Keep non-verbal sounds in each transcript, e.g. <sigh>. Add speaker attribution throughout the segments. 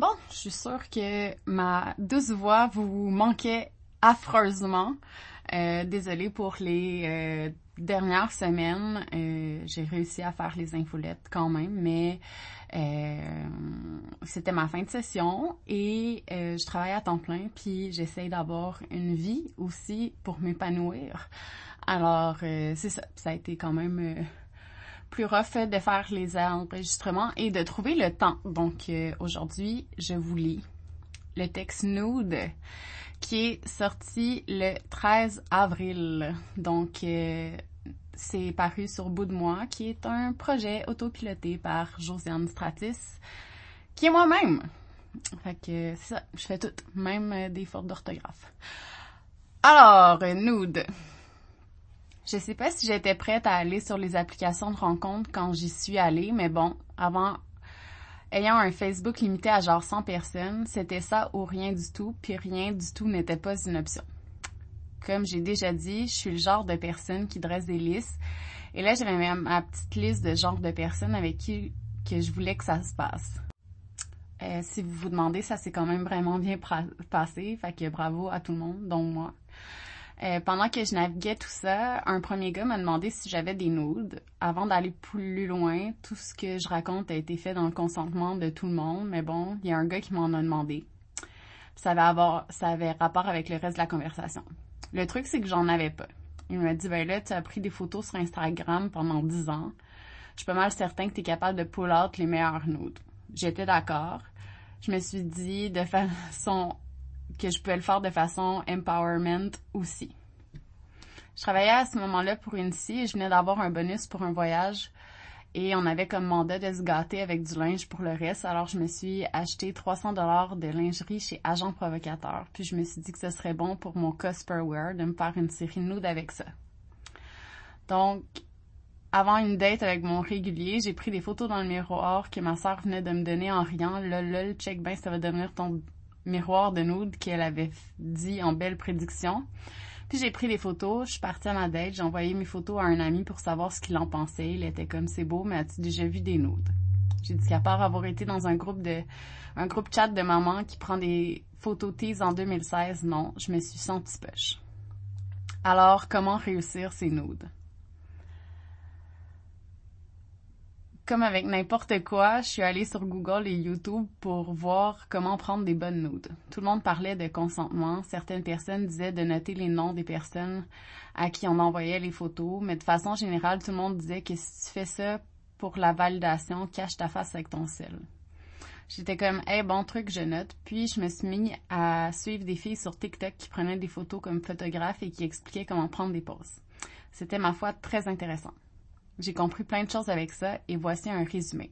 Speaker 1: Bon, je suis sûre que ma douce voix vous manquait affreusement. Euh, désolée pour les euh, dernières semaines. Euh, j'ai réussi à faire les infolettes quand même, mais euh, c'était ma fin de session et euh, je travaille à temps plein, puis j'essaye d'avoir une vie aussi pour m'épanouir. Alors, c'est ça. Ça a été quand même plus rough de faire les enregistrements et de trouver le temps. Donc euh, aujourd'hui, je vous lis le texte Nude qui est sorti le 13 avril. Donc euh, c'est paru sur Bout de moi, qui est un projet autopiloté par Josiane Stratis, qui est moi-même. Fait que c'est ça, je fais tout, même euh, des fautes d'orthographe. Alors, Nude. Je sais pas si j'étais prête à aller sur les applications de rencontres quand j'y suis allée, mais bon, avant, ayant un Facebook limité à genre 100 personnes, c'était ça ou rien du tout, puis rien du tout n'était pas une option. Comme j'ai déjà dit, je suis le genre de personne qui dresse des listes, et là j'avais ma petite liste de genre de personnes avec qui que je voulais que ça se passe. Euh, si vous vous demandez, ça s'est quand même vraiment bien passé, fait que bravo à tout le monde, dont moi. Euh, pendant que je naviguais tout ça, un premier gars m'a demandé si j'avais des nudes. Avant d'aller plus loin, tout ce que je raconte a été fait dans le consentement de tout le monde, mais bon, il y a un gars qui m'en a demandé. Ça avait, avoir, ça avait rapport avec le reste de la conversation. Le truc, c'est que j'en avais pas. Il m'a dit, ben là, tu as pris des photos sur Instagram pendant 10 ans. Je suis pas mal certain que tu es capable de pull out les meilleurs nudes. J'étais d'accord. Je me suis dit de façon que je pouvais le faire de façon empowerment aussi. Je travaillais à ce moment-là pour une et je venais d'avoir un bonus pour un voyage et on avait comme mandat de se gâter avec du linge pour le reste. Alors je me suis acheté 300 dollars de lingerie chez Agent Provocateur. Puis je me suis dit que ce serait bon pour mon Cosperwear de me faire une série nude avec ça. Donc, avant une date avec mon régulier, j'ai pris des photos dans le miroir que ma soeur venait de me donner en riant. Lol, lol, check ben, ça va devenir ton miroir de nude qu'elle avait dit en belle prédiction. Puis j'ai pris des photos, je suis partie à ma date, j'ai envoyé mes photos à un ami pour savoir ce qu'il en pensait. Il était comme c'est beau, mais as-tu déjà vu des nudes? J'ai dit qu'à part avoir été dans un groupe de un groupe chat de maman qui prend des photos tease en 2016, non, je me suis sentie poche. Alors, comment réussir ces nudes? Comme avec n'importe quoi, je suis allée sur Google et YouTube pour voir comment prendre des bonnes nudes. Tout le monde parlait de consentement. Certaines personnes disaient de noter les noms des personnes à qui on envoyait les photos, mais de façon générale, tout le monde disait que si tu fais ça pour la validation, cache ta face avec ton sel. J'étais comme, hey, bon truc, je note. Puis, je me suis mis à suivre des filles sur TikTok qui prenaient des photos comme photographes et qui expliquaient comment prendre des poses. C'était, ma foi, très intéressant. J'ai compris plein de choses avec ça et voici un résumé.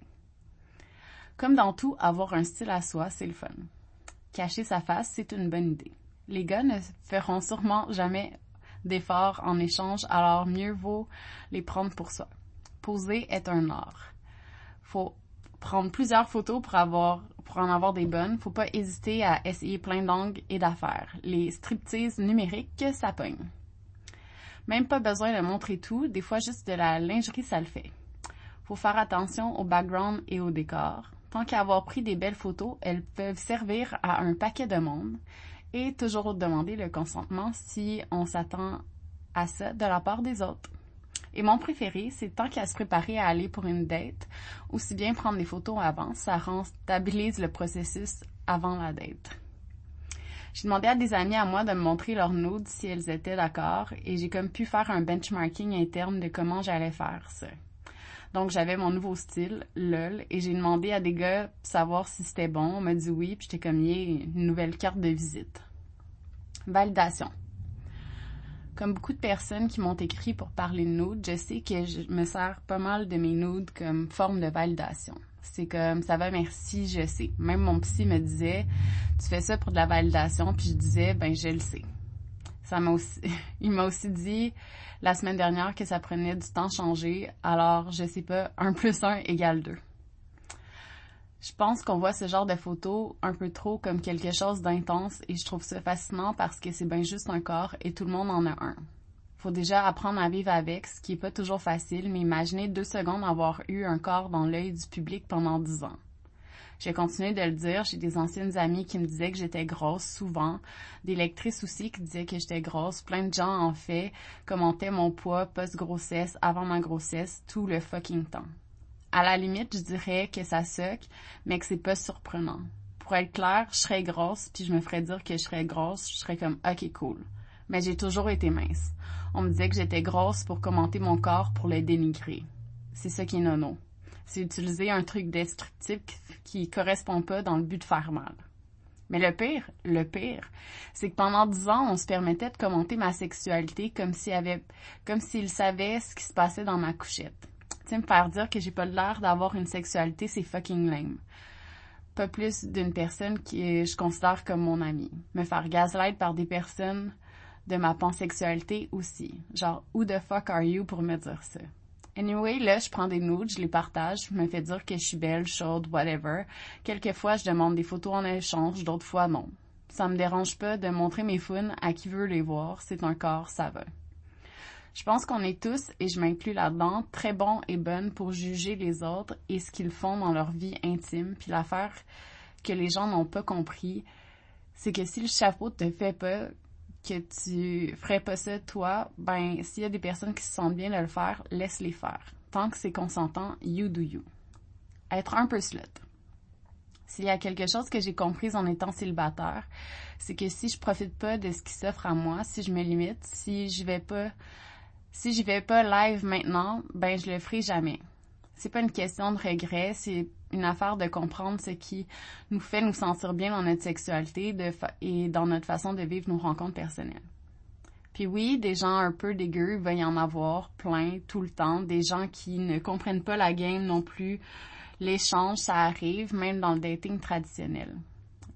Speaker 1: Comme dans tout, avoir un style à soi, c'est le fun. Cacher sa face, c'est une bonne idée. Les gars ne feront sûrement jamais d'efforts en échange, alors mieux vaut les prendre pour soi. Poser est un art. Faut prendre plusieurs photos pour avoir pour en avoir des bonnes. Faut pas hésiter à essayer plein d'angles et d'affaires. Les striptease numériques, ça pogne. Même pas besoin de montrer tout, des fois juste de la lingerie, ça le fait. Faut faire attention au background et au décor. Tant qu'à avoir pris des belles photos, elles peuvent servir à un paquet de monde et toujours demander le consentement si on s'attend à ça de la part des autres. Et mon préféré, c'est tant qu'à se préparer à aller pour une date, aussi bien prendre des photos avant, ça rentabilise le processus avant la date. J'ai demandé à des amis à moi de me montrer leurs nudes si elles étaient d'accord et j'ai comme pu faire un benchmarking interne de comment j'allais faire ça. Donc j'avais mon nouveau style, lol, et j'ai demandé à des gars savoir si c'était bon. On m'a dit oui, puis j'étais comme une nouvelle carte de visite. Validation. Comme beaucoup de personnes qui m'ont écrit pour parler de nudes, je sais que je me sers pas mal de mes nudes comme forme de validation. C'est comme ça va merci, je sais. Même mon psy me disait tu fais ça pour de la validation puis je disais ben je le sais. Ça m'a aussi <laughs> il m'a aussi dit la semaine dernière que ça prenait du temps changer. Alors, je sais pas, 1 plus 1 égale 2. Je pense qu'on voit ce genre de photos un peu trop comme quelque chose d'intense et je trouve ça fascinant parce que c'est bien juste un corps et tout le monde en a un faut déjà apprendre à vivre avec, ce qui est pas toujours facile, mais imaginez deux secondes avoir eu un corps dans l'œil du public pendant dix ans. J'ai continué de le dire. J'ai des anciennes amies qui me disaient que j'étais grosse souvent. Des lectrices aussi qui disaient que j'étais grosse. Plein de gens, en fait, commentaient mon poids post-grossesse, avant ma grossesse, tout le fucking temps. À la limite, je dirais que ça suck, mais que c'est pas surprenant. Pour être clair, je serais grosse, puis je me ferais dire que je serais grosse, je serais comme ok cool. Mais j'ai toujours été mince. On me disait que j'étais grosse pour commenter mon corps pour le dénigrer. C'est ça qui est nono c'est utiliser un truc destructif qui correspond pas dans le but de faire mal. Mais le pire, le pire, c'est que pendant dix ans, on se permettait de commenter ma sexualité comme s'il avait, comme s'il savait ce qui se passait dans ma couchette. Tu sais, me faire dire que j'ai pas l'air d'avoir une sexualité, c'est fucking lame. Pas plus d'une personne qui je considère comme mon amie. Me faire gaslight par des personnes de ma pansexualité aussi. Genre, who the fuck are you pour me dire ça? Anyway, là, je prends des nudes, je les partage, je me fais dire que je suis belle, chaude, whatever. Quelquefois, je demande des photos en échange, d'autres fois, non. Ça me dérange pas de montrer mes founes à qui veut les voir. C'est un corps, ça va. Je pense qu'on est tous, et je m'inclus là-dedans, très bons et bonnes pour juger les autres et ce qu'ils font dans leur vie intime. Puis l'affaire que les gens n'ont pas compris, c'est que si le chapeau te fait pas, que tu ferais pas ça toi, ben s'il y a des personnes qui se sentent bien de le faire, laisse-les faire. Tant que c'est consentant, you do you. Être un peu slut. S'il y a quelque chose que j'ai compris en étant célibataire, c'est que si je profite pas de ce qui s'offre à moi, si je me limite, si je vais pas, si j'y vais pas live maintenant, ben je le ferai jamais. C'est pas une question de regret, c'est une affaire de comprendre ce qui nous fait nous sentir bien dans notre sexualité et dans notre façon de vivre nos rencontres personnelles. Puis oui, des gens un peu dégueux, il y en avoir plein tout le temps, des gens qui ne comprennent pas la game non plus. L'échange, ça arrive même dans le dating traditionnel.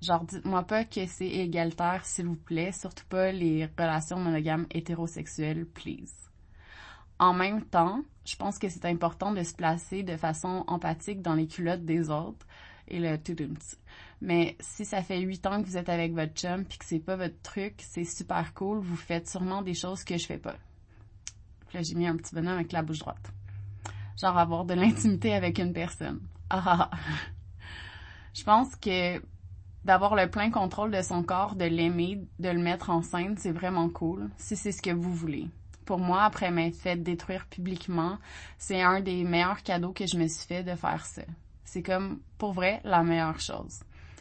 Speaker 1: Genre, dites-moi pas que c'est égalitaire, s'il vous plaît, surtout pas les relations monogames hétérosexuelles, please. En même temps, je pense que c'est important de se placer de façon empathique dans les culottes des autres et le tout Mais si ça fait huit ans que vous êtes avec votre chum puis que c'est pas votre truc, c'est super cool, vous faites sûrement des choses que je fais pas. là, j'ai mis un petit bonhomme avec la bouche droite. Genre avoir de l'intimité avec une personne. Ah, ah, ah. Je pense que d'avoir le plein contrôle de son corps, de l'aimer, de le mettre en scène, c'est vraiment cool, si c'est ce que vous voulez pour moi, après m'être fait détruire publiquement, c'est un des meilleurs cadeaux que je me suis fait de faire ça. C'est comme, pour vrai, la meilleure chose.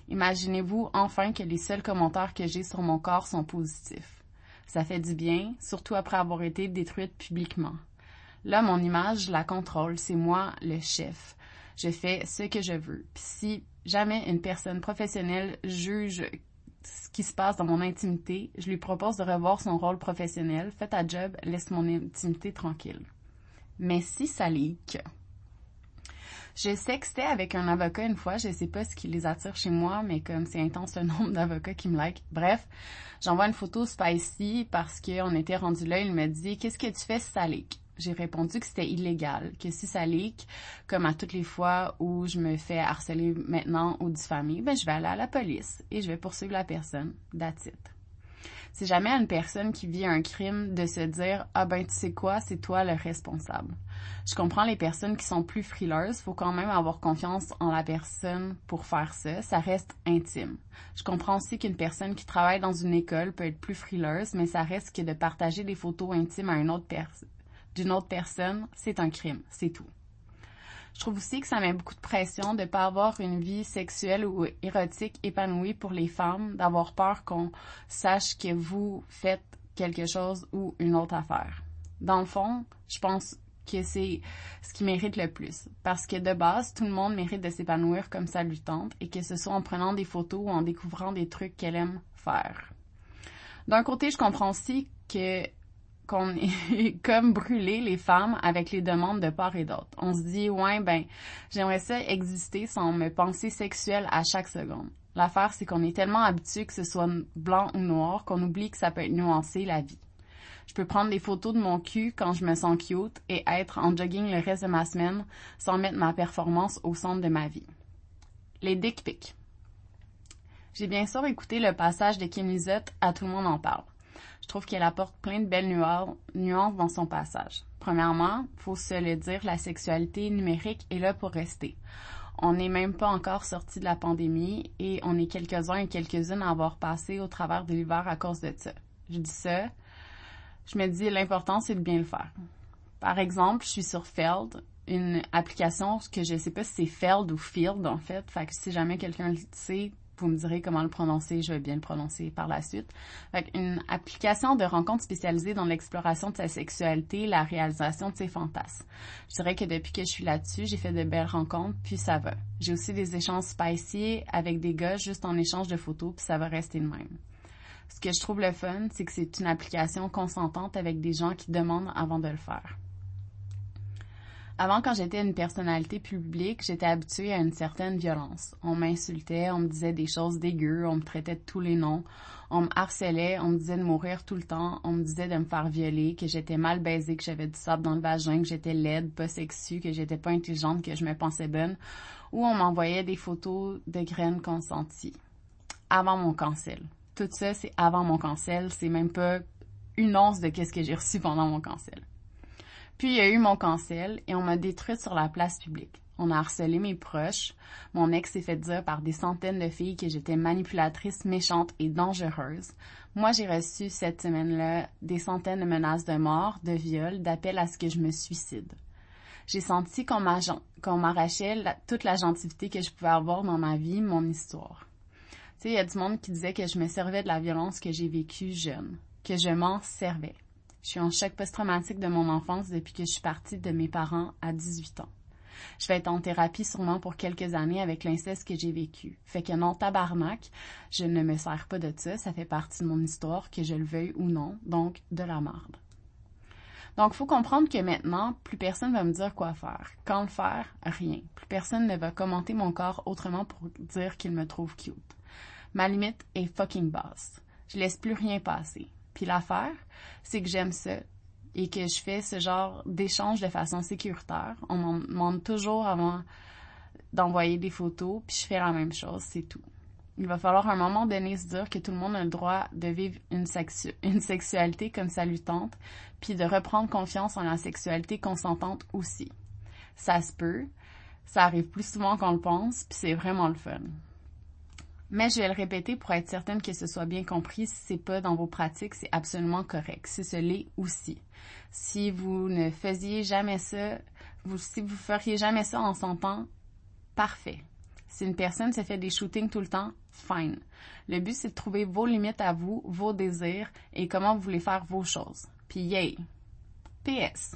Speaker 1: Imaginez-vous enfin que les seuls commentaires que j'ai sur mon corps sont positifs. Ça fait du bien, surtout après avoir été détruite publiquement. Là, mon image, je la contrôle, c'est moi le chef. Je fais ce que je veux. Si jamais une personne professionnelle juge ce qui se passe dans mon intimité, je lui propose de revoir son rôle professionnel. Fais ta job, laisse mon intimité tranquille. Mais si ça leak, je sextais avec un avocat une fois, je sais pas ce qui les attire chez moi, mais comme c'est intense le nombre d'avocats qui me like. Bref, j'envoie une photo spicy parce qu'on était rendu là, il me dit, qu'est-ce que tu fais si? J'ai répondu que c'était illégal, que si ça leak, comme à toutes les fois où je me fais harceler maintenant ou diffamer, ben je vais aller à la police et je vais poursuivre la personne. That's it. C'est jamais à une personne qui vit un crime de se dire ah ben tu sais quoi, c'est toi le responsable. Je comprends les personnes qui sont plus frileuses, faut quand même avoir confiance en la personne pour faire ça, ça reste intime. Je comprends aussi qu'une personne qui travaille dans une école peut être plus frileuse, mais ça reste que de partager des photos intimes à une autre personne d'une autre personne, c'est un crime, c'est tout. Je trouve aussi que ça met beaucoup de pression de pas avoir une vie sexuelle ou érotique épanouie pour les femmes, d'avoir peur qu'on sache que vous faites quelque chose ou une autre affaire. Dans le fond, je pense que c'est ce qui mérite le plus. Parce que de base, tout le monde mérite de s'épanouir comme ça lui tente et que ce soit en prenant des photos ou en découvrant des trucs qu'elle aime faire. D'un côté, je comprends aussi que qu'on est <laughs> comme brûler les femmes avec les demandes de part et d'autre. On se dit, ouais, ben, j'aimerais ça exister sans me penser sexuelle à chaque seconde. L'affaire, c'est qu'on est tellement habitué que ce soit blanc ou noir qu'on oublie que ça peut être nuancé la vie. Je peux prendre des photos de mon cul quand je me sens cute et être en jogging le reste de ma semaine sans mettre ma performance au centre de ma vie. Les dick pics. J'ai bien sûr écouté le passage de Kim Lizotte à Tout le monde en parle. Je trouve qu'elle apporte plein de belles nuances dans son passage. Premièrement, faut se le dire, la sexualité numérique est là pour rester. On n'est même pas encore sorti de la pandémie et on est quelques-uns et quelques-unes à avoir passé au travers de l'hiver à cause de ça. Je dis ça, je me dis l'important c'est de bien le faire. Par exemple, je suis sur Feld, une application que je sais pas si c'est Feld ou Field en fait. Fait que si jamais quelqu'un le sait, vous me direz comment le prononcer, je vais bien le prononcer par la suite. Une application de rencontre spécialisée dans l'exploration de sa sexualité, la réalisation de ses fantasmes. Je dirais que depuis que je suis là-dessus, j'ai fait de belles rencontres, puis ça va. J'ai aussi des échanges spicy avec des gars juste en échange de photos, puis ça va rester le même. Ce que je trouve le fun, c'est que c'est une application consentante avec des gens qui demandent avant de le faire. Avant, quand j'étais une personnalité publique, j'étais habituée à une certaine violence. On m'insultait, on me disait des choses dégueu, on me traitait de tous les noms, on me harcelait, on me disait de mourir tout le temps, on me disait de me faire violer, que j'étais mal baisée, que j'avais du sable dans le vagin, que j'étais laide, pas sexue, que j'étais pas intelligente, que je me pensais bonne, ou on m'envoyait des photos de graines consenties. Avant mon cancel. Tout ça, c'est avant mon cancel, c'est même pas une once de qu'est-ce que j'ai reçu pendant mon cancel. Puis il y a eu mon cancel et on m'a détruite sur la place publique. On a harcelé mes proches. Mon ex s'est fait dire par des centaines de filles que j'étais manipulatrice, méchante et dangereuse. Moi, j'ai reçu cette semaine-là des centaines de menaces de mort, de viol, d'appels à ce que je me suicide. J'ai senti qu'on m'arrachait toute la gentilité que je pouvais avoir dans ma vie, mon histoire. Tu sais, il y a du monde qui disait que je me servais de la violence que j'ai vécue jeune, que je m'en servais. Je suis en choc post-traumatique de mon enfance depuis que je suis partie de mes parents à 18 ans. Je vais être en thérapie sûrement pour quelques années avec l'inceste que j'ai vécu. Fait que non, tabarnak, je ne me sers pas de ça. Ça fait partie de mon histoire, que je le veuille ou non. Donc, de la marde. Donc, faut comprendre que maintenant, plus personne va me dire quoi faire. Quand le faire, rien. Plus personne ne va commenter mon corps autrement pour dire qu'il me trouve cute. Ma limite est fucking basse. Je laisse plus rien passer. Puis l'affaire, c'est que j'aime ça et que je fais ce genre d'échange de façon sécuritaire. On m'en demande toujours avant d'envoyer des photos, puis je fais la même chose, c'est tout. Il va falloir à un moment donné se dire que tout le monde a le droit de vivre une, une sexualité comme ça lui tente, puis de reprendre confiance en la sexualité consentante aussi. Ça se peut, ça arrive plus souvent qu'on le pense, puis c'est vraiment le fun. Mais je vais le répéter pour être certaine que ce soit bien compris. Si c'est pas dans vos pratiques, c'est absolument correct. Si ce l'est aussi. Si vous ne faisiez jamais ça, si vous feriez jamais ça en s'entendant, parfait. Si une personne se fait des shootings tout le temps, fine. Le but, c'est de trouver vos limites à vous, vos désirs et comment vous voulez faire vos choses. Puis yay! PS.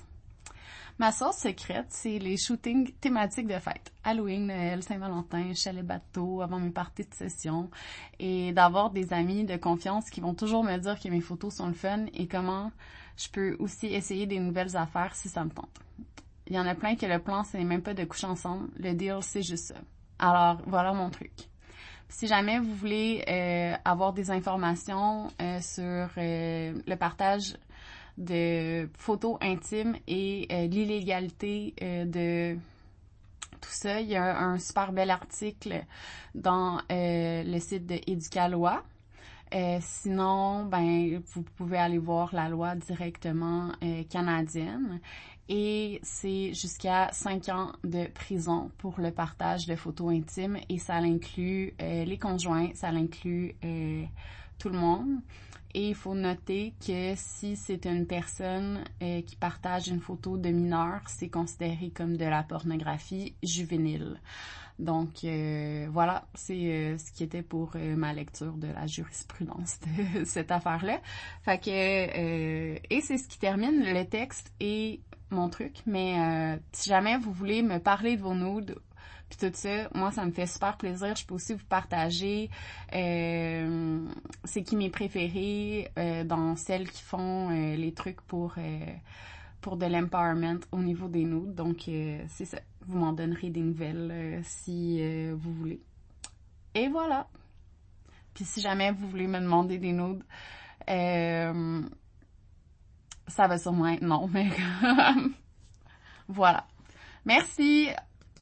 Speaker 1: Ma source secrète, c'est les shootings thématiques de fête. Halloween, Noël, Saint-Valentin, chalet bateau, avant mes parties de session. Et d'avoir des amis de confiance qui vont toujours me dire que mes photos sont le fun et comment je peux aussi essayer des nouvelles affaires si ça me tente. Il y en a plein que le plan, c'est même pas de coucher ensemble. Le deal, c'est juste ça. Alors, voilà mon truc. Si jamais vous voulez euh, avoir des informations euh, sur euh, le partage de photos intimes et euh, l'illégalité euh, de tout ça. Il y a un, super bel article dans euh, le site de Éducalois. sinon, ben, vous pouvez aller voir la loi directement canadienne et c'est jusqu'à 5 ans de prison pour le partage de photos intimes et ça inclut les conjoints, ça inclut tout le monde. Et il faut noter que si c'est une personne euh, qui partage une photo de mineur, c'est considéré comme de la pornographie juvénile. Donc euh, voilà, c'est euh, ce qui était pour ma lecture de la jurisprudence de <laughs> cette affaire-là. Fait que et c'est ce qui termine le texte et mon truc. Mais si jamais vous voulez me parler de vos nudes puis tout ça, moi, ça me fait super plaisir. Je peux aussi vous partager euh, c'est qui mes préférés euh, dans celles qui font euh, les trucs pour euh, pour de l'empowerment au niveau des nudes. Donc, c'est ça. Vous m'en donnerez des nouvelles si vous voulez. Et voilà. Puis si jamais vous voulez me demander des nudes, ça va sûrement être non, mais <laughs> voilà. Merci.